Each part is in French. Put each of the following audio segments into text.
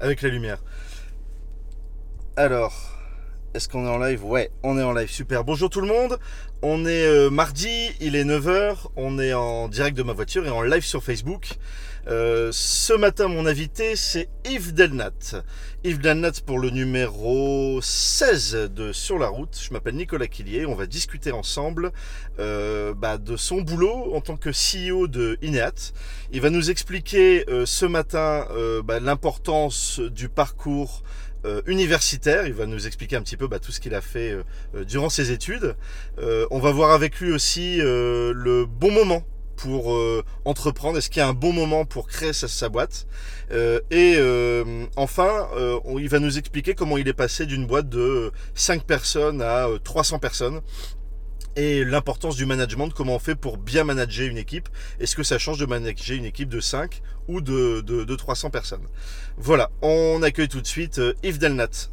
Avec la lumière. Alors, est-ce qu'on est en live? Ouais, on est en live, super. Bonjour tout le monde, on est euh, mardi, il est 9h, on est en direct de ma voiture et en live sur Facebook. Euh, ce matin, mon invité, c'est Yves Delnat. Yves Delnat pour le numéro 16 de Sur la route. Je m'appelle Nicolas Quillier, on va discuter ensemble euh, bah, de son boulot en tant que CEO de Ineat. Il va nous expliquer euh, ce matin bah, l'importance du parcours euh, universitaire. Il va nous expliquer un petit peu bah, tout ce qu'il a fait euh, euh, durant ses études. On va voir avec lui aussi le bon moment pour entreprendre. Est-ce qu'il y a un bon moment pour créer sa, boîte? Et enfin, on- il va nous expliquer comment il est passé d'une boîte de 5 personnes à euh, 300 personnes. Et l'importance du management, comment on fait pour bien manager une équipe. Est-ce que ça change de manager une équipe de 5 ou de, de, de 300 personnes? Voilà, on accueille tout de suite euh, Yves Delnat.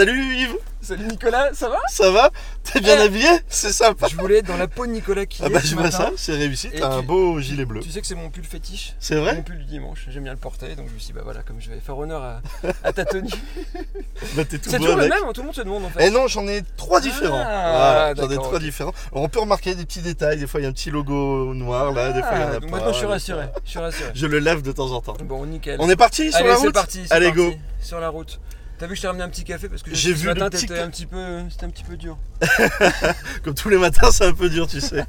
Salut Yves, Salut Nicolas, ça va? Ça va? T'es bien Eh. habillé? C'est sympa. Je voulais être dans la peau de Nicolas qui Ah est bah je vois ça, c'est réussi, t'as un beau gilet bleu. Tu sais que c'est mon pull fétiche? C'est Mon vrai pull du dimanche, j'aime bien le porter, donc je me suis dit bah voilà, comme je vais faire honneur à, à ta tenue. Bah t'es tout c'est toujours le même, hein, tout le monde se demande en fait. Eh non, j'en ai trois différents. Ah, voilà, j'en ai trois différents. Alors, on peut remarquer des petits détails, des fois il y a un petit logo noir là, des fois il y en Ah, a donc pas. maintenant je suis rassuré, je suis rassuré. Je le lève de temps en temps. Bon, nickel. On est parti sur Allez, la route? parti, Allez parti, go Sur la route. T'as vu, je t'ai ramené un petit café parce que J'ai ce vu matin le petit t'étais ca- un petit peu, c'était un petit peu dur. Comme tous les matins, c'est un peu dur, tu sais.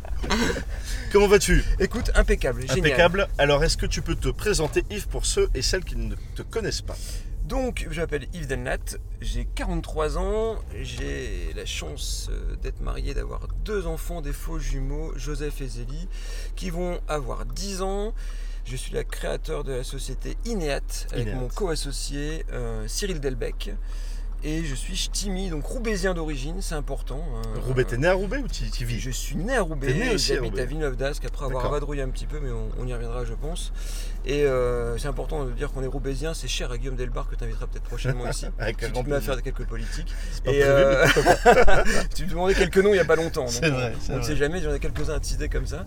Comment vas-tu? Écoute, impeccable, génial. Impeccable. Alors, est-ce que tu peux te présenter, Yves, pour ceux et celles qui ne te connaissent pas? Donc, je m'appelle Yves Delnat, j'ai 43 ans, j'ai la chance euh, d'être marié, d'avoir deux enfants, des faux jumeaux, Joseph et Zélie, qui vont avoir 10 ans. Je suis le créateur de la société Ineat avec mon co-associé euh, Cyril Delbecq. Et je suis ch'timi, donc roubaisien d'origine, c'est important. hein. Roubaix, t'es né à Roubaix ou tu y vis? Je suis né à Roubaix, né aussi à j'habite Roubaix. à Villeneuve d'Ascq après avoir vadrouillé un petit peu, mais on, on y reviendra je pense. Et euh, c'est important de dire qu'on est roubaisien, c'est cher à Guillaume Delbar que tu inviteras peut-être prochainement ici. Avec Si tu te mets à faire quelques politiques. Et euh, tu me demandais quelques noms il n'y a pas longtemps. donc vrai, c'est On ne sait jamais, j'en ai quelques-uns à teaser comme ça.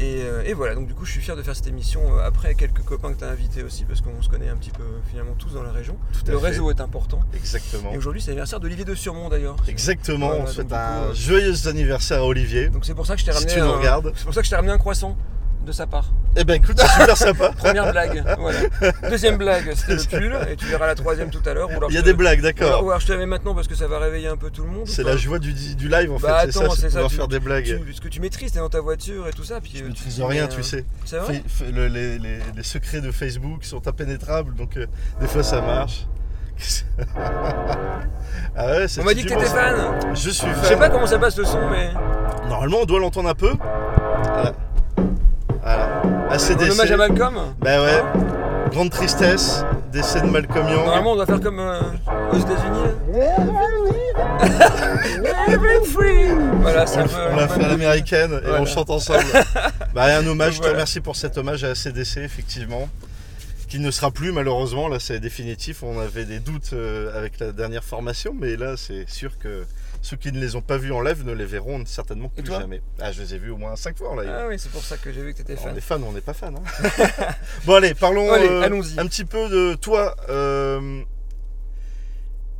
Et, euh, et voilà, donc du coup je suis fier de faire cette émission euh, après quelques copains que tu as invités aussi parce qu'on se connaît un petit peu finalement tous dans la région. Tout Le fait. réseau est important. Exactement. Et aujourd'hui c'est l'anniversaire d'Olivier de Surmont d'ailleurs. Exactement, Voilà, on souhaite un coup, euh, joyeux anniversaire à Olivier. Donc c'est pour ça que je t'ai Si ramené. tu nous un- regardes. C'est pour ça que je t'ai ramené un croissant de sa part. Eh ben écoute, c'est super sympa. Première blague, voilà. Deuxième blague, c'était le pull, et tu verras la troisième tout à l'heure. Il y a des blagues, d'accord. Ou alors je te la mets maintenant parce que ça va réveiller un peu tout le monde. C'est la joie du, du live en fait, Bah c'est ça, c'est pouvoir tu- faire des blagues. Tu- ce que tu maîtrises, t'es dans ta voiture et tout ça. Puis, Je euh, tu maîtrise rien, mais, tu euh, sais. C'est vrai Fait- fait- le- les, les- les secrets de Facebook sont impénétrables, donc euh, des fois ça marche. ah ouais, On m'a dit que t'étais fan. Je suis fan. Je sais pas comment ça passe le son, mais. Normalement, on doit l'entendre un peu. Voilà. En ACDC. hommage à Malcolm Bah ouais. Grande tristesse. Décès de Malcolm Young. Normalement, on doit faire comme euh, aux États-Unis. Voilà, c'est On, un le- peu. on l'a fait à l'américaine et Voilà. on chante ensemble. bah, un hommage, je te remercie pour cet hommage à ACDC, effectivement. Qui ne sera plus malheureusement, là c'est définitif. On avait des doutes euh, avec la dernière formation, mais là c'est sûr que ceux qui ne les ont pas vus en live ne les verront certainement plus jamais. Ah, je les ai vus au moins 5 fois en live. Ah oui, c'est pour ça que j'ai vu que t'étais on fan. est fan ou on n'est pas fan. hein. bon allez, parlons Allez, euh, allons-y. un petit peu de toi. Euh,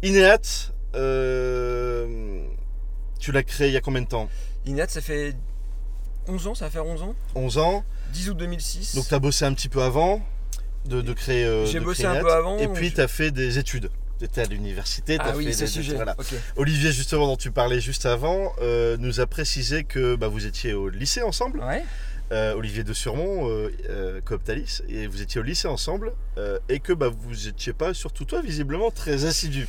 Ineat, euh, tu l'as créé il y a combien de temps? Inat, ça fait 11 ans, ça va faire 11 ans 11 ans. 10 août 2006. Donc tu as bossé un petit peu avant de, de créer. euh, J'ai bossé un Net. peu avant, Et puis je- tu as fait des études. Tu étais à l'université. ah oui, fait des- sujet. voilà. Olivier, justement, dont tu parlais juste avant, euh, nous a précisé que bah, vous étiez au lycée ensemble. Ouais. Euh, Olivier de Surmont, euh, euh, Cooptalis, et vous étiez au lycée ensemble, et que bah, vous n'étiez pas, surtout toi, visiblement très assidu.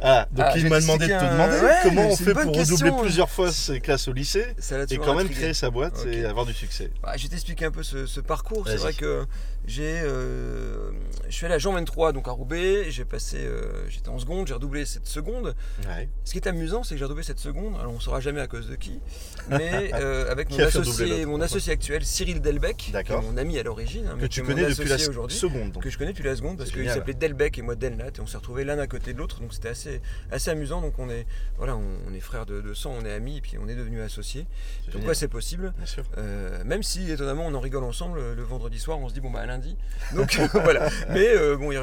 Ah, donc Ah, il m'a demandé de te demander ouais, comment on fait pour question, redoubler plusieurs fois ses classes au lycée et quand même intrigué. créer sa boîte et avoir du succès. Bah, je vais t'expliquer un peu ce, ce parcours. C'est vrai que j'ai, euh, je suis allé à Jean 23, donc à Roubaix. J'ai passé, euh, j'étais en seconde, j'ai redoublé cette seconde. Ouais. Ce qui est amusant, c'est que j'ai redoublé cette seconde. Alors on saura jamais à cause de qui, mais euh, avec mon Qui associé, mon associé actuel, Cyril Delbecq, qui est D'accord. mon ami à l'origine, hein, Que tu connais depuis la seconde. donc. que je connais depuis la seconde parce qu'il s'appelait Delbecq et moi Delnat et on s'est retrouvés l'un à côté de l'autre donc c'était assez, assez amusant donc on est voilà on, on est frères de, de sang on est amis et puis on est devenus associés donc ouais c'est possible Bien sûr. Même si étonnamment on en rigole ensemble le vendredi soir on se dit bon bah à lundi. Donc voilà. Mais euh, bon il,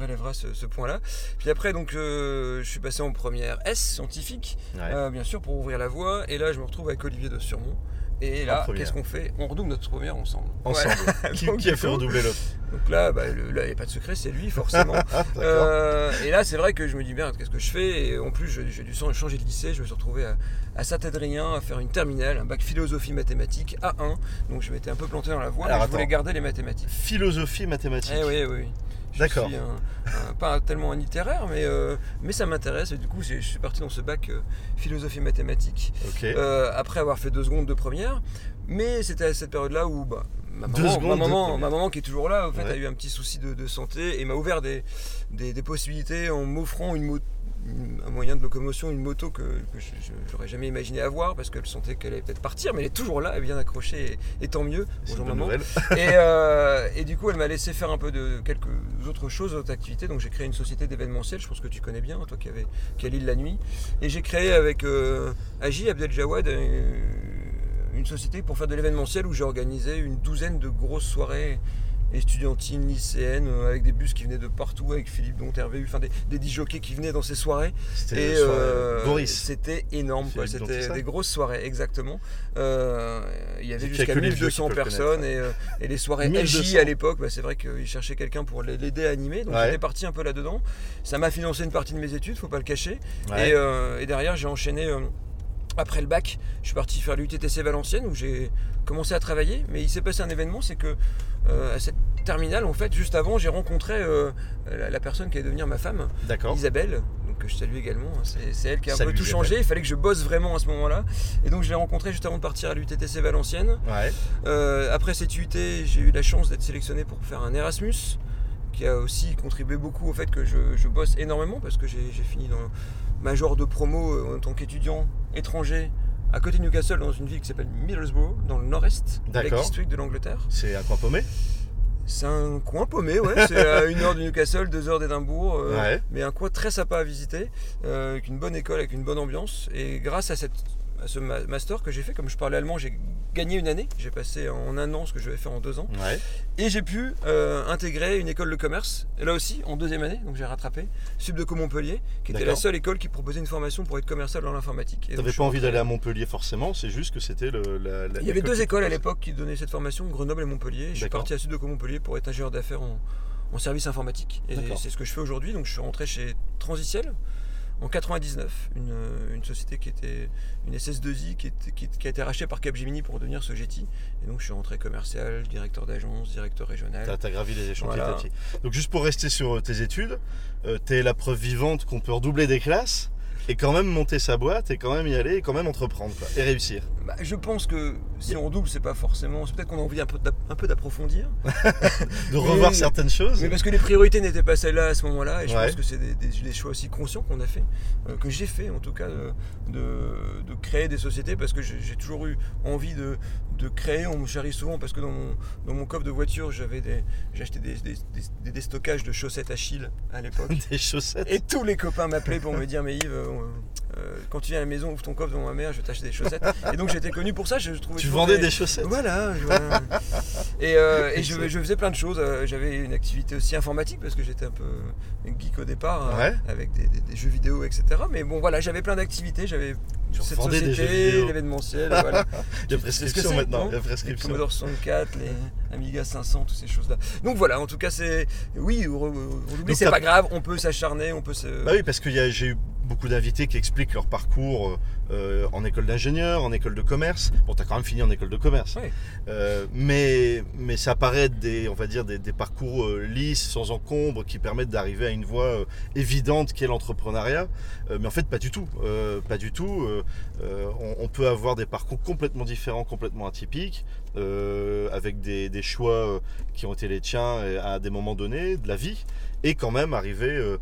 relèvera ce, ce point là puis après donc euh, je suis passé en première S scientifique Ouais. euh, bien sûr pour ouvrir la voie. Et là je me retrouve avec Olivier de Surmont et là qu'est-ce qu'on fait? On redouble notre première ensemble Ensemble. Voilà. Qui, Donc, qui a fait redoubler l'autre? donc là, bah, le- là, il n'y a pas de secret, c'est lui, forcément. Euh, et là, c'est vrai que je me dis, merde, qu'est-ce que je fais? Et en plus, j'ai j'ai dû changer de lycée. Je me suis retrouvé à, à Saint-Adrien à faire une terminale, un bac philosophie mathématiques A1. Donc je m'étais un peu planté dans la voie, Alors, mais je voulais garder les mathématiques. Philosophie mathématique. Eh oui, oui. oui. Je D'accord. suis un- un- pas tellement un littéraire, mais, euh, mais ça m'intéresse. Et du coup, je suis parti dans ce bac euh, philosophie mathématiques. Euh, après avoir fait deux secondes de première. Mais c'était à cette période-là où bah, ma, maman, ma, maman, première. ma maman, qui est toujours là, en fait, Ouais. a eu un petit souci de, de santé et m'a ouvert des, des, des possibilités en m'offrant une mo- une- un moyen de locomotion, une moto que, que je n'aurais jamais imaginé avoir parce qu'elle sentait qu'elle allait peut-être partir, mais elle est toujours là, elle est bien accrochée et, et tant mieux. Bonjour maman. Et, euh, et du coup, elle m'a laissé faire un peu de quelques autres choses, d'autres activités. Donc, j'ai créé une société d'événementiel, je pense que tu connais bien, toi qui, avais, qui allais la nuit. Et j'ai créé avec euh, Agi Abdel Jawad euh, une société pour faire de l'événementiel où j'ai organisé une douzaine de grosses soirées étudiantines, lycéennes, euh, avec des bus qui venaient de partout, avec Philippe Dont Hervé, enfin des, des disjockeys qui venaient dans ces soirées. C'était euh. C'était énorme, C'était des grosses soirées, exactement. Euh, il y avait jusqu'à que les vieux qui 1200 peuvent le personnes et, euh, et les soirées 1200. AJ à l'époque, bah, c'est vrai qu'ils cherchaient quelqu'un pour l'aider à animer, donc Ouais. j'étais parti un peu là-dedans. Ça m'a financé une partie de mes études, faut pas le cacher. Ouais. Et, et derrière, j'ai enchaîné. Après le bac, je suis parti faire l'UTTC Valenciennes où j'ai commencé à travailler. Mais il s'est passé un événement, c'est que euh, à cette terminale, en fait, juste avant, j'ai rencontré euh, la, la personne qui allait devenir ma femme. Isabelle, donc que je salue également. hein. C'est c'est elle qui a un Salut, peu tout Isabelle. changé. Il fallait que je bosse vraiment à ce moment-là. Et donc je l'ai rencontrée juste avant de partir à l'UTTC Valenciennes. Ouais. Euh, après cette UT, j'ai eu la chance d'être sélectionné pour faire un Erasmus, qui a aussi contribué beaucoup au fait que je, je bosse énormément parce que j'ai fini dans major de promo euh, en tant qu'étudiant étranger à côté de Newcastle dans une ville qui s'appelle Middlesbrough dans le nord-est, D'accord. District de l'Angleterre. C'est un coin paumé? C'est un coin paumé, ouais. C'est à une heure de Newcastle, deux heures d'Édimbourg, euh, Ouais. mais un coin très sympa à visiter, euh, avec une bonne école, avec une bonne ambiance. Et grâce à, cette, ce ma- master que j'ai fait, comme je parlais allemand, j'ai gagné une année. J'ai passé en un an ce que je vais faire en deux ans. Ouais. Et j'ai pu euh, intégrer une école de commerce, là aussi en deuxième année, donc j'ai rattrapé, Subdeco Montpellier, qui était la seule école qui proposait une formation pour être commercial dans l'informatique. T'avais je pas envie d'aller à Montpellier forcément, c'est juste que c'était le. la- la- Il y avait deux écoles à l'époque qui donnaient cette formation, Grenoble et Montpellier. Je suis parti à Subdeco Montpellier pour être ingénieur d'affaires en, en service informatique. Et c'est ce que je fais aujourd'hui. Donc je suis rentré chez Transiciel en 99, une, une société qui était une SS2I qui, était- qui- qui a été rachetée par Capgemini pour devenir Sogeti. Et donc je suis rentré commercial, directeur d'agence, directeur régional. T'as t'as gravi les Voilà. pied. Donc juste pour rester sur euh, tes études, euh, t'es la preuve vivante qu'on peut redoubler des classes et quand même monter sa boîte et quand même y aller et quand même entreprendre quoi, et réussir. Bah, je pense que si on redouble, c'est pas forcément. C'est peut-être qu'on a envie un peu d'approfondir. De revoir certaines choses. Mais parce que les priorités n'étaient pas celles-là à ce moment-là, et je Ouais. pense que c'est des, des- des choix aussi conscients qu'on a fait, euh, que j'ai fait en tout cas, de, de- de créer des sociétés parce que j'ai toujours eu envie de, de créer. On me charrie souvent parce que dans mon, dans mon coffre de voiture, j'avais des, j'ai acheté des, des, des- des stockages de chaussettes Achille à l'époque. Des chaussettes. Et tous les copains m'appelaient pour me dire Mais Yves, euh, euh, quand tu viens à la maison, ouvre ton coffre devant ma mère, je vais t'acheter des chaussettes. Et donc j'étais connu pour ça. Je trouvais Tu vendais des chaussettes. voilà. je- et euh, et je, je faisais plein de choses. Euh, J'avais une activité aussi informatique parce que j'étais un peu geek au départ, Ouais. avec des, des- des jeux vidéo, etc. Mais bon, voilà, j'avais plein d'activités. J'avais Tu cette société, l'événementiel. voilà. Il y a prescription maintenant. Il y a Les. Commodore 64, les Amiga 500, toutes ces choses-là. Donc voilà, en tout cas, c'est. Oui, redoubler, c'est t'as- pas grave. On peut s'acharner, on peut se. Bah oui, parce que j'ai eu beaucoup d'invités qui expliquent leur parcours euh, en école d'ingénieur, en école de commerce. Bon, tu as quand même fini en école de commerce. Euh, mais, mais ça paraît être des, on va dire, des, des parcours euh, lisses, sans encombre, qui permettent d'arriver à une voie euh, évidente qu'est l'entrepreneuriat. Euh, mais en fait, pas du tout. Euh, pas du tout. Euh, on, peut avoir des parcours complètement différents, complètement atypiques, euh, avec des, choix euh, qui ont été les tiens à des moments donnés de la vie, et quand même arriver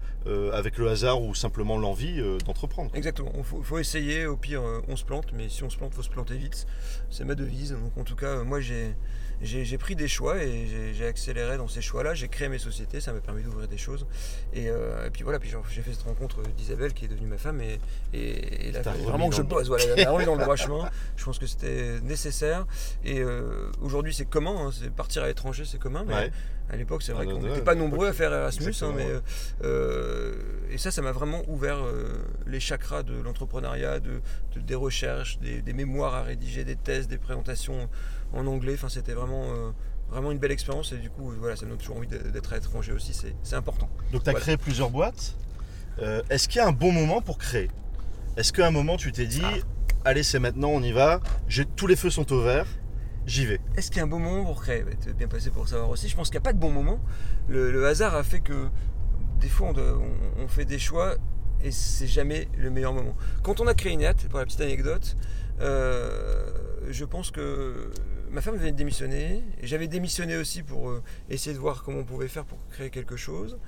avec le hasard ou simplement l'envie d'entreprendre. Exactement, il faut, faut essayer, au pire on se plante, mais si on se plante, il faut se planter vite. C'est ma devise. Donc en tout cas, moi j'ai, j'ai, pris des choix et j'ai, accéléré dans ces choix-là. J'ai créé mes sociétés, ça m'a permis d'ouvrir des choses. Et, euh, et puis voilà, puis j'ai- fait cette rencontre d'Isabelle qui est devenue ma femme et, et, et là, vraiment que je bosse. Voilà, elle m'a dans le droit chemin. Je pense que c'était nécessaire. Et euh, aujourd'hui c'est commun, hein, partir à l'étranger c'est commun, mais Ouais. À l'époque c'est Ah, vrai non, qu'on n'était pas nombreux à faire Erasmus. hein, mais, ouais. euh, et ça, ça m'a vraiment ouvert euh, les chakras de l'entrepreneuriat, de, de- des recherches, des, des mémoires à rédiger, des thèses, des présentations en anglais. Enfin, c'était vraiment, euh, vraiment une belle expérience. Et du coup, euh, voilà, ça me donne toujours envie d'être à l'étranger aussi. C'est important. Donc tu as Voilà. créé plusieurs boîtes. Euh, Est-ce qu'il y a un bon moment pour créer? Est-ce qu'à un moment tu t'es dit, Ah. allez c'est maintenant, on y va, tous les feux sont au vert, j'y vais Est-ce qu'il y a un bon moment pour créer Tu es bien passé pour le savoir aussi? Je pense qu'il n'y a pas de bon moment. Le, le hasard a fait que des fois, on, fait des choix et c'est jamais le meilleur moment. Quand on a créé Ineat, pour la petite anecdote, euh, je pense que ma femme venait de démissionner j'avais démissionné aussi pour euh, essayer de voir comment on pouvait faire pour créer quelque chose.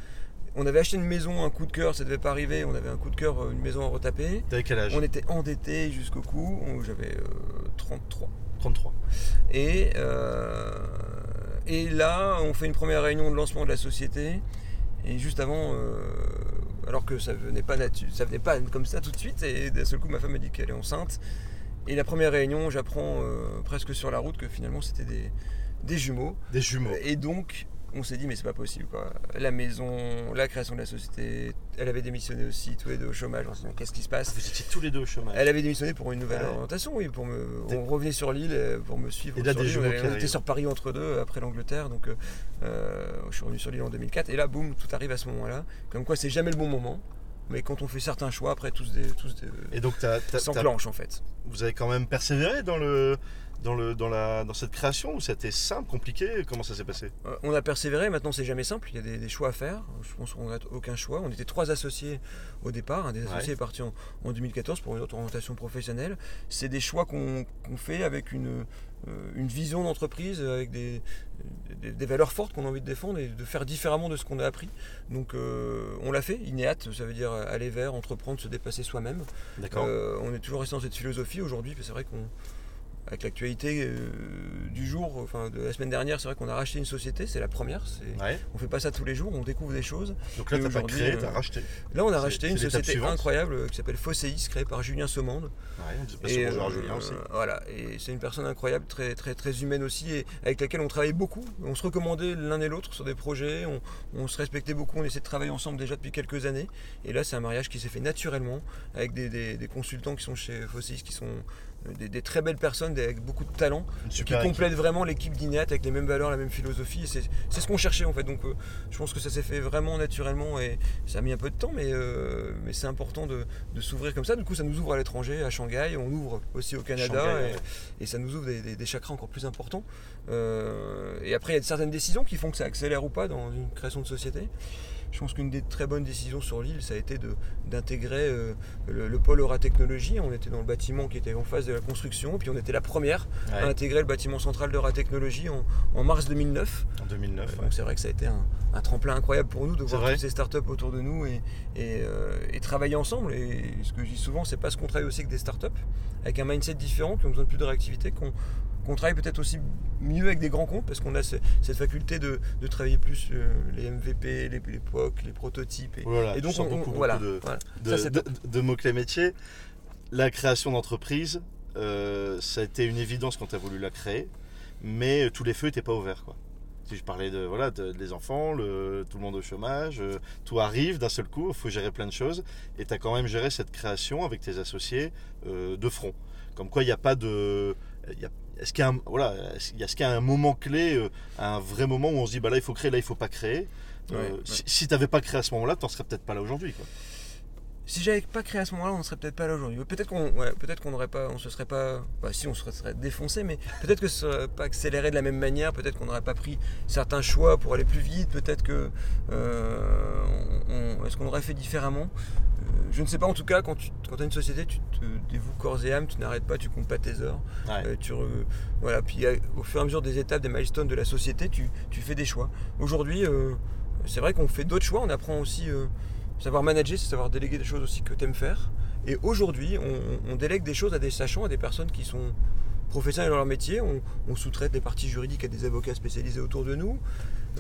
On avait acheté une maison, un coup de cœur, ça devait pas arriver. On avait un coup de cœur, euh, une maison à retaper. T'avais quel âge? On était endetté jusqu'au cou. J'avais euh, 33. 33. Et, euh, et là, on fait une première réunion de lancement de la société. Et juste avant, euh, alors que ça venait pas ça venait pas comme ça tout de suite, et d'un seul coup, ma femme me dit qu'elle est enceinte. Et la première réunion, j'apprends euh, presque sur la route que finalement c'était des, des jumeaux. Des jumeaux. Et donc, on s'est dit, mais c'est pas possible quoi. La maison, la création de la société, elle avait démissionné aussi, tous les deux au chômage. On s'est dit, qu'est-ce qui se passe? Vous étiez tous les deux au chômage. elle avait démissionné pour une nouvelle Ouais. orientation, oui, pour me. On revenait sur l'île euh, pour me suivre. Et là, sur des on, on était sur Paris entre deux après l'Angleterre, donc euh, euh, je suis revenu sur l'île en 2004. Et là, boum, tout arrive à ce moment-là. Comme quoi, c'est jamais le bon moment. Mais quand on fait certains choix, après, tous des, tous des, Et donc s'enclenchent en fait. vous avez quand même persévéré dans, le, dans, le, dans, la, dans cette création ou c'était simple, compliqué Comment ça s'est passé Euh, On a persévéré, maintenant c'est jamais simple, il y a des, des choix à faire. Je pense qu'on n'a aucun choix. On était trois associés au départ. Un des associés Ouais. est parti en, en 2014 pour une autre orientation professionnelle. C'est des choix qu'on fait avec une, euh, une vision d'entreprise, avec des, des, des valeurs fortes qu'on a envie de défendre et de faire différemment de ce qu'on a appris. Donc euh, on l'a fait, INEAT, ça veut dire aller vers, entreprendre, se dépasser soi-même. D'accord. Euh, on est toujours resté dans cette philosophie aujourd'hui, c'est vrai qu'on avec l'actualité euh, du jour, enfin de la semaine dernière, c'est vrai qu'on a racheté une société, c'est la première. c'est- Ouais. On fait pas ça tous les jours, on découvre des choses. Donc là t'as pas créé, euh, t'as racheté. Là, on a racheté une société suivante. incroyable euh, qui s'appelle Fosséis, créée par Julien Saumande. Ouais, on Et, euh, Julien aussi. Voilà, et c'est une personne incroyable, très, très, très humaine aussi, et avec laquelle on travaillait beaucoup. On se recommandait l'un et l'autre sur des projets, on, on se respectait beaucoup, on essayait de travailler ensemble déjà depuis quelques années. Et là, c'est un mariage qui s'est fait naturellement, avec des, des- des consultants qui sont chez Fosséis, qui sont des, des très belles personnes, avec beaucoup de talent, qui équipe. complètent vraiment l'équipe d'Ineat avec les mêmes valeurs, la même philosophie. C'est c'est ce qu'on cherchait en fait. Donc euh, je pense que ça s'est fait vraiment naturellement et ça a mis un peu de temps, mais, euh, mais c'est important de, de s'ouvrir comme ça. Du coup, ça nous ouvre à l'étranger, à Shanghai, on ouvre aussi au Canada Shanghai, et, ouais. et ça nous ouvre des, des- des chakras encore plus importants. Euh, et après, il y a certaines décisions qui font que ça accélère ou pas dans une création de société. Je pense qu'une des très bonnes décisions sur l'île, ça a été d'intégrer euh, le, le pôle Euratechnologie. On était dans le bâtiment qui était en phase de la construction, puis on était la première à intégrer le bâtiment central d'Euratechnologie en, en mars 2009. en 2009. ouais. Donc c'est vrai que ça a été un, un tremplin incroyable pour nous de voir toutes ces startups autour de nous et, et, euh, et travailler ensemble. Et ce que je dis souvent, c'est parce qu'on travaille aussi avec des startups, avec un mindset différent, qui ont besoin de plus de réactivité, qu'on qu'on travaille peut-être aussi mieux avec des grands comptes, parce qu'on a ce- cette faculté de, de travailler plus euh, les MVP, les, les POC, les prototypes. Et, donc, on- beaucoup, on- voilà, beaucoup de, voilà. de, Ça, c'est de- top. de mots-clés métiers. La création d'entreprise, euh, ça a été une évidence quand tu as voulu la créer, mais tous les feux n'étaient pas ouverts. Quoi. Si je parlais de, voilà, de- des enfants, le, tout le monde au chômage, euh, tout arrive d'un seul coup, il faut gérer plein de choses, et tu as quand même géré cette création avec tes associés euh, de front. Comme quoi, il n'y a pas de... il y a- est-ce qu'il y a un, voilà, est-ce qu'il y a- est-ce qu'il y a un moment clé, euh, un vrai moment où on se dit bah là il faut créer, là il faut pas créer Euh, ouais. Si, si tu n'avais pas créé à ce moment-là, tu n'en serais peut-être pas là aujourd'hui. quoi. Si j'avais pas créé à ce moment-là, on serait peut-être pas là aujourd'hui. Peut-être qu'on, ouais, peut-être qu'on n'aurait pas, on se serait pas, bah si, on se serait défoncé, mais peut-être que ça serait pas accéléré de la même manière. Peut-être qu'on n'aurait pas pris certains choix pour aller plus vite. Peut-être que, euh, on- est-ce qu'on aurait fait différemment? Euh, Je ne sais pas. En tout cas, quand tu quand as une société, tu te dévoues corps et âme, tu n'arrêtes pas, tu comptes pas tes heures. Ouais. Euh, tu voilà, puis au fur et à mesure des étapes, des milestones de la société, tu, tu fais des choix. Aujourd'hui, c'est vrai qu'on fait d'autres choix, on apprend aussi savoir manager, c'est savoir déléguer des choses aussi que tu aimes faire. Et aujourd'hui, on, on délègue des choses à des sachants, à des personnes qui sont professionnels dans leur métier. On, on sous-traite les parties juridiques à des avocats spécialisés autour de nous.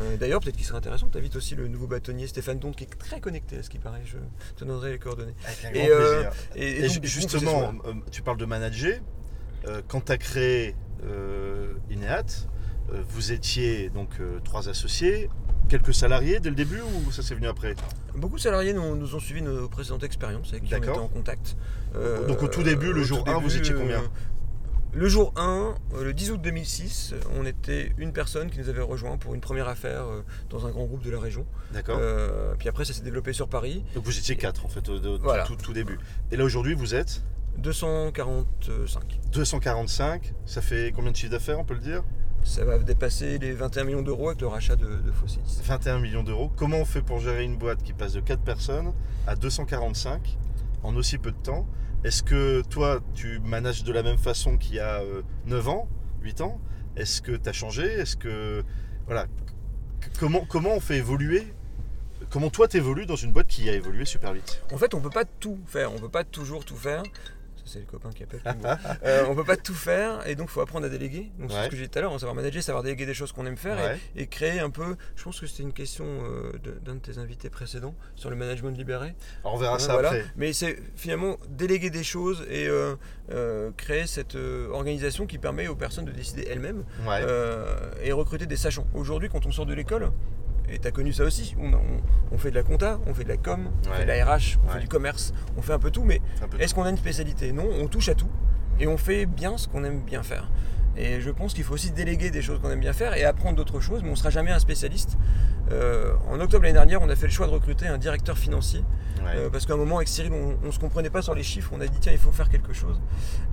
Euh, D'ailleurs, peut-être qu'il serait intéressant tu invites aussi le nouveau bâtonnier Stéphane Donte, qui est très connecté à ce qui paraît. Je te donnerai les coordonnées. Avec un Et, grand euh, plaisir. Et, Et, et donc, ju- du coup, justement, euh, tu parles de manager. Euh, quand tu as créé Ineat, vous étiez donc euh, trois associés, quelques salariés dès le début ou ça s'est venu après? Beaucoup de salariés nous, nous ont suivi nos précédentes expériences avec qui on était D'accord. en contact. Euh, Donc, au tout début, le jour tout 1, vous étiez euh, combien Le jour 1, euh, le 10 août 2006, on était une personne qui nous avait rejoint pour une première affaire euh, dans un grand groupe de la région. D'accord. Euh, puis après, ça s'est développé sur Paris. Donc vous étiez quatre en fait au, au- Voilà. tout, tout début. Et là aujourd'hui vous êtes? 245. 245. Ça fait combien de chiffre d'affaires on peut le dire? Ça va dépasser les 21 millions d'euros avec le rachat de, de Fossilis. 21 millions d'euros. Comment on fait pour gérer une boîte qui passe de 4 personnes à 245 en aussi peu de temps? Est-ce que toi, tu manages de la même façon qu'il y a euh, 9 ans, 8 ans? Est-ce que tu as changé? Est-ce que. Voilà. Comment, comment on fait évoluer? Comment toi, t'évolues dans une boîte qui a évolué super vite? En fait, on peut pas tout faire, on peut pas toujours tout faire. C'est le copain qui appelle. Euh, on peut pas tout faire et donc il faut apprendre à déléguer. Donc c'est ce que j'ai dit tout à l'heure, hein, savoir manager, savoir déléguer des choses qu'on aime faire et- Ouais. et, créer un peu. Je pense que c'était une question euh, d'un de tes invités précédents sur le management libéré. Alors on verra Ouais, ça voilà. après. Mais c'est finalement déléguer des choses et euh, euh, créer cette organisation qui permet aux personnes de décider elles-mêmes et recruter des sachants. Aujourd'hui, quand on sort de l'école, et tu as connu ça aussi, on, on- on fait de la compta, on fait de la com, on Ouais. fait de la RH, on Ouais. fait du commerce, on fait un peu tout, mais est-ce qu'on a une spécialité? Non, on touche à tout et on fait bien ce qu'on aime bien faire. Et je pense qu'il faut aussi déléguer des choses qu'on aime bien faire et apprendre d'autres choses, mais on ne sera jamais un spécialiste. Euh, en octobre l'année dernière, on a fait le choix de recruter un directeur financier Ouais. euh, parce qu'à un moment, avec Cyril, on ne se comprenait pas sur les chiffres. On a dit, tiens, il faut faire quelque chose.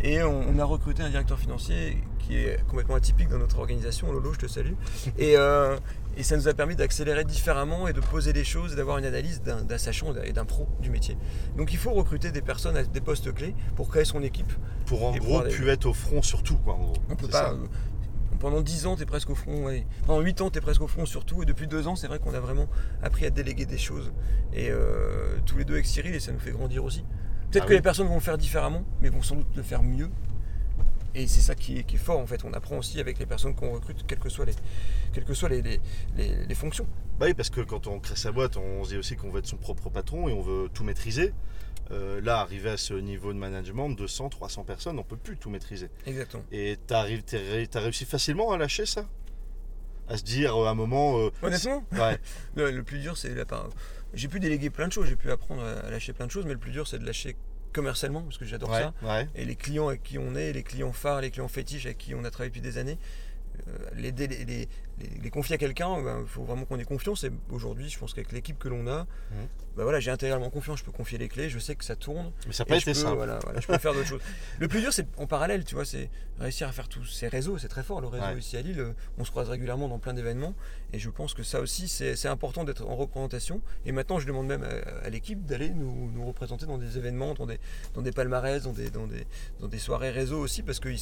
Et on, on a recruté un directeur financier qui est complètement atypique dans notre organisation. Lolo, je te salue. Et, euh, et ça nous a permis d'accélérer différemment et de poser les choses et d'avoir une analyse d'un sachant et d'un pro du métier. Donc il faut recruter des personnes à des postes clés pour créer son équipe. Pour en gros aller- pu être au front sur tout quoi en gros. On peut pas. ça euh, pendant 10 ans, tu es presque au front. ouais. Pendant 8 ans, tu es presque au front surtout. Et depuis 2 ans, c'est vrai qu'on a vraiment appris à déléguer des choses. Et euh, tous les deux avec Cyril, et ça nous fait grandir aussi. Peut-être Ah que oui. les personnes vont le faire différemment, mais vont sans doute le faire mieux. Et c'est ça qui est, qui est fort en fait. On apprend aussi avec les personnes qu'on recrute, quelles que soient les, quelles que soient les, les- les- les fonctions. Bah oui, parce que quand on crée sa boîte, on se dit aussi qu'on veut être son propre patron et on veut tout maîtriser. Euh, là, arrivé à ce niveau de management, 200, 300 personnes, on peut plus tout maîtriser. Exactement. Et ré- t'as réussi facilement à lâcher ça? À se dire euh, à un moment. euh, Honnêtement, ouais, le, le plus dur, c'est la part. J'ai pu déléguer plein de choses, j'ai pu apprendre à lâcher plein de choses, mais le plus dur, c'est de lâcher commercialement, parce que j'adore ouais, ça. ouais. Et les clients avec qui on est, les clients phares, les clients fétiches avec qui on a travaillé depuis des années, euh, les, les- les- les confier à quelqu'un, ben, il faut vraiment qu'on ait confiance. Et aujourd'hui, je pense qu'avec l'équipe que l'on a, ben voilà, j'ai intégralement confiance. Je peux confier les clés, je sais que ça tourne. Mais ça n'a pas été simple. voilà, voilà, je peux faire d'autres choses. Le plus dur, c'est en parallèle, tu vois, c'est réussir à faire tous ces réseaux. C'est très fort le réseau Ouais. ici à Lille. On se croise régulièrement dans plein d'événements. Et je pense que ça aussi, c'est important d'être en représentation. Et maintenant, je demande même à, à l'équipe d'aller nous, nous représenter dans des événements, dans des, dans des palmarès, dans des, dans, des, dans des soirées réseau aussi, parce que il-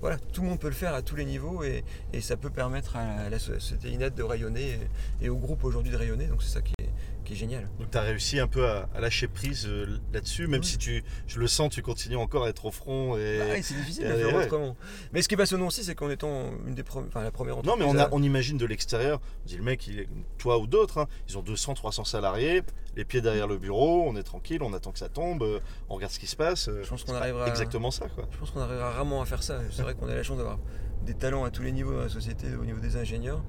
voilà, tout le monde peut le faire à tous les niveaux et, et ça peut permettre à la société INET de rayonner et, et au groupe aujourd'hui de rayonner. Donc c'est ça qui est, qui est génial. Donc tu as réussi un peu à, à lâcher prise euh, là-dessus, même Oui. si tu, je le sens, tu continues encore à être au front. Et... Bah, c'est difficile de faire autrement. Mais ce qui est passionnant aussi, c'est qu'en étant une des premières, enfin la première Non, mais entreprise on, a- à- on imagine de l'extérieur, on dit le mec, il est, toi ou d'autres, hein, ils ont 200, 300 salariés, les pieds derrière le bureau, on est tranquille, on attend que ça tombe, euh, on regarde ce qui se passe. euh, Je pense qu'on arrivera Exactement ça, quoi. Je pense qu'on arrivera rarement à faire ça. C'est vrai qu'on a la chance d'avoir des talents à tous les niveaux dans la société, au niveau des ingénieurs,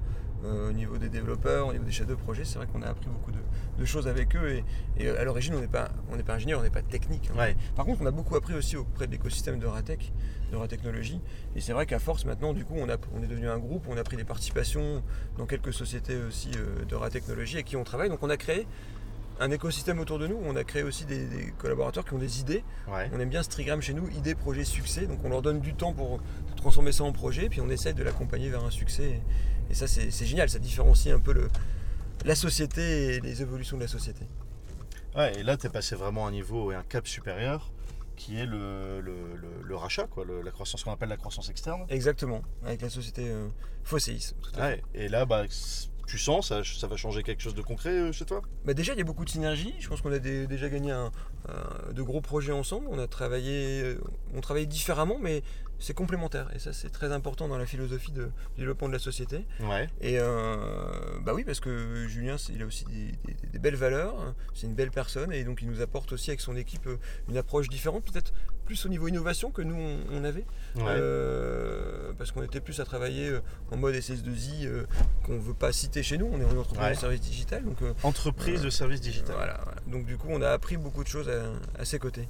euh, au niveau des développeurs, au niveau des chefs de projet. C'est vrai qu'on a appris beaucoup de, de choses avec eux. Et, et à l'origine, on n'est pas, on n'est pas ingénieur, on n'est pas technique. hein. Ouais. Par contre, on a beaucoup appris aussi auprès de l'écosystème de Ratec, de Ratechnologie. Et c'est vrai qu'à force, maintenant, du coup, on, a, on est devenu un groupe, on a pris des participations dans quelques sociétés aussi euh, de Ratechnologie avec qui on travaille. Donc on a créé un écosystème autour de nous. On a créé aussi des, des collaborateurs qui ont des idées. Ouais. On aime bien ce trigramme chez nous, idées, projets, succès. Donc on leur donne du temps pour transformer ça en projet, puis on essaie de l'accompagner vers un succès. Et, et ça, c'est génial. Ça différencie un peu le, la société et les évolutions de la société. Ouais, et là, tu es passé vraiment à un niveau et un cap supérieur qui est le, le, le- le rachat, quoi, la croissance qu'on appelle la croissance externe. Exactement, avec la société euh, Fosséis. tout à fait. Ouais, et là, bah, tu sens, ça, ça va changer quelque chose de concret euh, chez toi? Bah déjà, il y a beaucoup de synergies. Je pense qu'on a des- déjà gagné un- un- de gros projets ensemble. On a travaillé, euh, on travaille différemment, mais c'est complémentaire. Et ça, c'est très important dans la philosophie de, du développement de la société. Ouais. Et euh, bah oui, parce que Julien, il a aussi des, des- des belles valeurs. C'est une belle personne, et donc il nous apporte aussi avec son équipe une approche différente, peut-être plus au niveau innovation que nous on, on avait. Ouais. Euh, parce qu'on était plus à travailler euh, en mode SS2I euh, qu'on ne veut pas citer chez nous. On est une entreprise Ouais. de service digital, donc euh, Entreprise de service digital. voilà, voilà. Donc du coup, on a appris beaucoup de choses à, à ses côtés.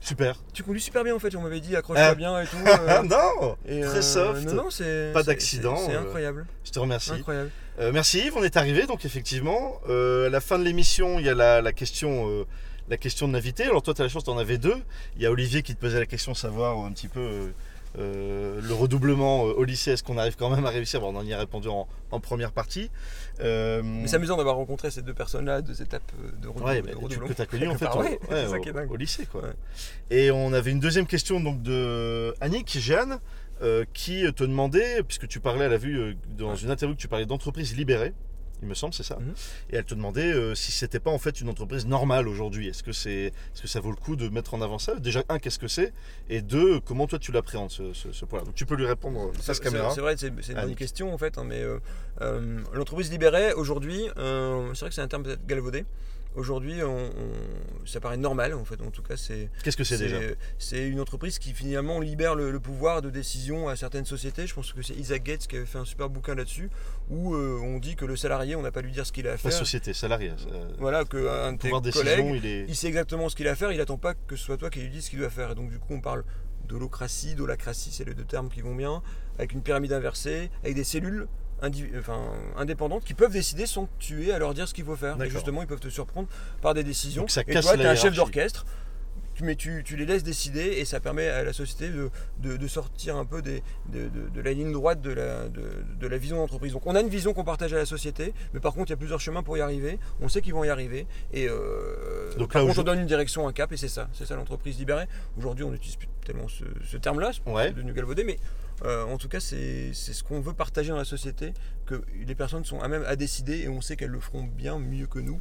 Super. Tu conduis super bien en fait. On m'avait dit accroche-toi bien et tout. Euh, non et, Très euh, soft. Non, Pas d'accident, C'est incroyable, Je te remercie. incroyable. Merci Yves, on est arrivé donc effectivement. À la fin de l'émission, il y a la, la question, la question de l'invité. Alors toi, tu as la chance, tu en avais deux. Il y a Olivier qui te posait la question, savoir un petit peu euh, le redoublement euh, au lycée, est-ce qu'on arrive quand même à réussir? Bon, On en y a répondu en, en première partie. Euh, Mais c'est amusant d'avoir rencontré ces deux personnes-là, deux étapes de, redou- Ouais, de bah, tu, redoublement. que tu as connu en fait au, ouais, lycée. Quoi. Et on avait une deuxième question donc, de Annick Jeanne euh, qui te demandait, puisque tu parlais, elle a vu euh, dans une interview que tu parlais d'entreprise libérée, il me semble, c'est ça. Mhm. Et elle te demandait euh, si c'était pas en fait une entreprise normale aujourd'hui. Est-ce que, c'est, est-ce que ça vaut le coup de mettre en avant ça? Déjà, un, qu'est-ce que c'est? Et deux, comment toi tu l'appréhendes ce, ce, ce point-là? Donc tu peux lui répondre euh, C'est face c'est- caméra. c'est vrai, c'est une bonne question en fait, hein, mais euh, euh, l'entreprise libérée aujourd'hui, euh, c'est vrai que c'est un terme peut-être galvaudé. Aujourd'hui, on- on- ça paraît normal en fait. En tout cas, c'est Qu'est-ce que c'est, déjà c'est une entreprise qui finalement libère le, le pouvoir de décision à certaines sociétés. Je pense que c'est Isaac Gates qui avait fait un super bouquin là-dessus où euh, on dit que le salarié, on n'a pas à lui dire ce qu'il a à La faire. société, salarié. euh, Voilà, que un de tes collègues, il est. il sait exactement ce qu'il a à faire, il attend pas que ce soit toi qui lui dise ce qu'il doit faire. Et donc du coup on parle d'holocratie, d'holacratie, c'est les deux termes qui vont bien, avec une pyramide inversée, avec des cellules enfin, indépendantes qui peuvent décider sans que tu aies à leur dire ce qu'il faut faire. Et justement ils peuvent te surprendre par des décisions. Donc ça et toi tu es un chef d'orchestre. Mais tu, tu les laisses décider et ça permet à la société de, de- de sortir un peu des, de, la ligne droite de la, de, de la vision d'entreprise. Donc on a une vision qu'on partage à la société, mais par contre il y a plusieurs chemins pour y arriver. On sait qu'ils vont y arriver et euh, Donc par là, contre on donne une direction, un cap et c'est ça, c'est ça l'entreprise libérée. Aujourd'hui on n'utilise plus tellement ce, ce terme-là, c'est Ouais. devenu galvaudé, mais euh, en tout cas c'est ce qu'on veut partager dans la société, que les personnes sont à même à décider et on sait qu'elles le feront bien mieux que nous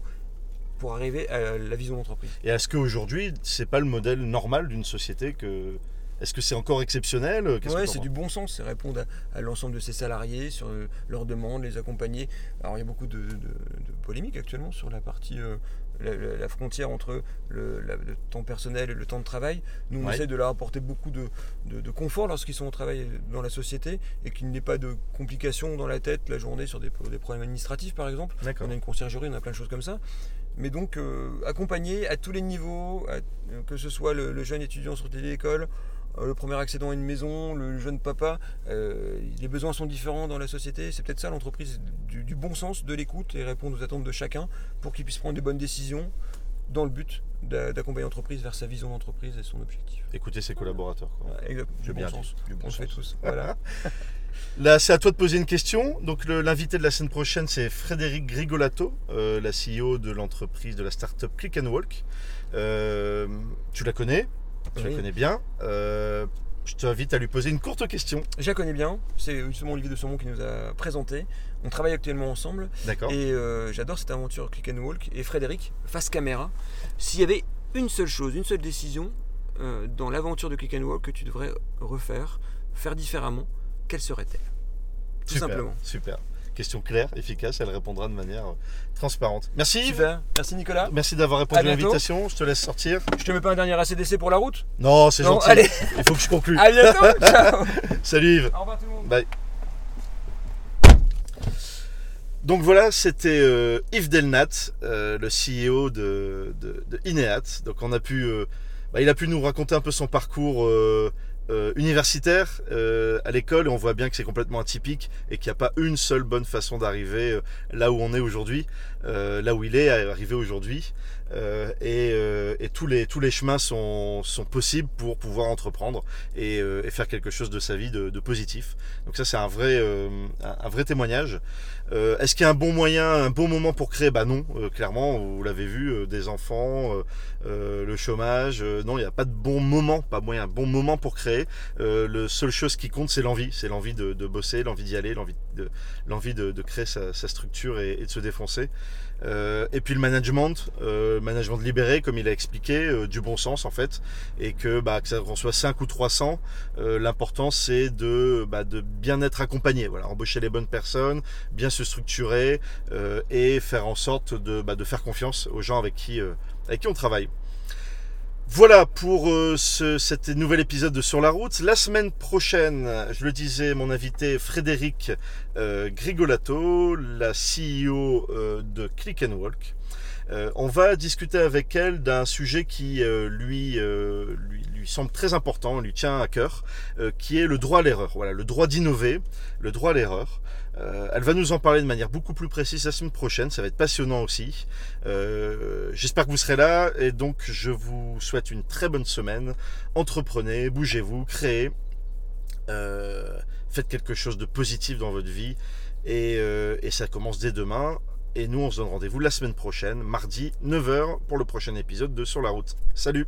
pour arriver à la vision d'entreprise. Et est-ce qu'aujourd'hui, c'est pas le modèle normal d'une société que. Est-ce que c'est encore exceptionnel? Ouais, t'en c'est du bon sens, c'est répondre à, à l'ensemble de ses salariés sur euh, leurs demandes, les accompagner. Alors il y a beaucoup de, de- de polémiques actuellement sur la partie, euh, la, la- la frontière entre le, la- le temps personnel et le temps de travail. Nous on Ouais. essaie de leur apporter beaucoup de, de- de confort lorsqu'ils sont au travail dans la société et qu'il n'y ait pas de complications dans la tête la journée sur des, des problèmes administratifs par exemple. On a une conciergerie, on a plein de choses comme ça. Mais donc euh, accompagner à tous les niveaux, à- que ce soit le, le jeune étudiant de l'école, euh, le premier accédant à une maison, le jeune papa, euh, les besoins sont différents dans la société. C'est peut-être ça l'entreprise du, du bon sens, de l'écoute et répondre aux attentes de chacun pour qu'il puisse prendre des bonnes décisions dans le but d'a- d'accompagner l'entreprise vers sa vision d'entreprise et son objectif. Écoutez ses collaborateurs. quoi. Ouais, exact, J'ai du bon bien sens. dit, du bon On le fait sens. tous. Voilà. Là, c'est à toi de poser une question. Donc, l'invité de la semaine prochaine, c'est Frédéric Grigolato, euh, la CEO de l'entreprise de la startup Click and Walk. Euh, tu la connais, tu la connais bien. Euh, je t'invite à lui poser une courte question. Je la connais bien. C'est justement Olivier de Saumon qui nous a présenté. On travaille actuellement ensemble. D'accord Et euh, j'adore cette aventure Click and Walk. Et Frédéric, face caméra, s'il y avait une seule chose, une seule décision euh, dans l'aventure de Click and Walk que tu devrais refaire, faire différemment, quelle serait-elle? Tout super, simplement. Super. Question claire, efficace, elle répondra de manière euh, transparente. Merci Yves. Super. Merci Nicolas. Merci d'avoir répondu À l'invitation. Je te laisse sortir. Je te mets pas un dernier ACDC pour la route? Non, c'est gentil. allez, Il faut que je conclue. à bientôt. Ciao. Salut Yves. Au revoir tout le monde. Bye. Donc voilà, c'était euh, Yves Delnat, euh, le CEO de, de, de Ineat. Donc on a pu, euh, bah, il a pu nous raconter un peu son parcours euh, universitaire euh, à l'école on voit bien que c'est complètement atypique et qu'il n'y a pas une seule bonne façon d'arriver euh, là où on est aujourd'hui, là où il est arrivé aujourd'hui. Et, tous, les, chemins sont, possibles pour pouvoir entreprendre et, faire quelque chose de sa vie de, positif. Donc ça c'est un vrai, témoignage. Est-ce qu'il y a un bon moyen, un bon moment pour créer? Bah non, clairement, vous l'avez vu, des enfants, le chômage, non, il n'y a pas de bon moment, pas moyen, bon moment pour créer. Euh, le seule chose qui compte, c'est l'envie, c'est l'envie de, bosser, l'envie d'y aller, l'envie de, créer sa, structure et, de se défoncer. Euh, et puis le management, euh, management libéré, comme il a expliqué, euh, du bon sens en fait, et que, bah, ça qu'on soit 5 ou 300, euh, l'important c'est de, bah, de bien être accompagné, voilà, embaucher les bonnes personnes, bien se structurer et faire en sorte de, bah, de faire confiance aux gens avec qui on travaille. Voilà pour euh, ce, cet nouvel épisode de Sur la route. La semaine prochaine, je le disais, mon invité Frédéric euh, Grigolato, la CEO euh, de Click and Walk. On va discuter avec elle d'un sujet qui lui, lui, lui semble très important, lui tient à cœur, qui est le droit à l'erreur. Voilà, le droit d'innover, le droit à l'erreur. Euh, elle va nous en parler de manière beaucoup plus précise la semaine prochaine. Ça va être passionnant aussi. Euh, J'espère que vous serez là et donc je vous souhaite une très bonne semaine. Entreprenez, bougez-vous, créez, euh, faites quelque chose de positif dans votre vie et, et ça commence dès demain. Et nous, on se donne rendez-vous la semaine prochaine, mardi 9h, pour le prochain épisode de Sur la route. Salut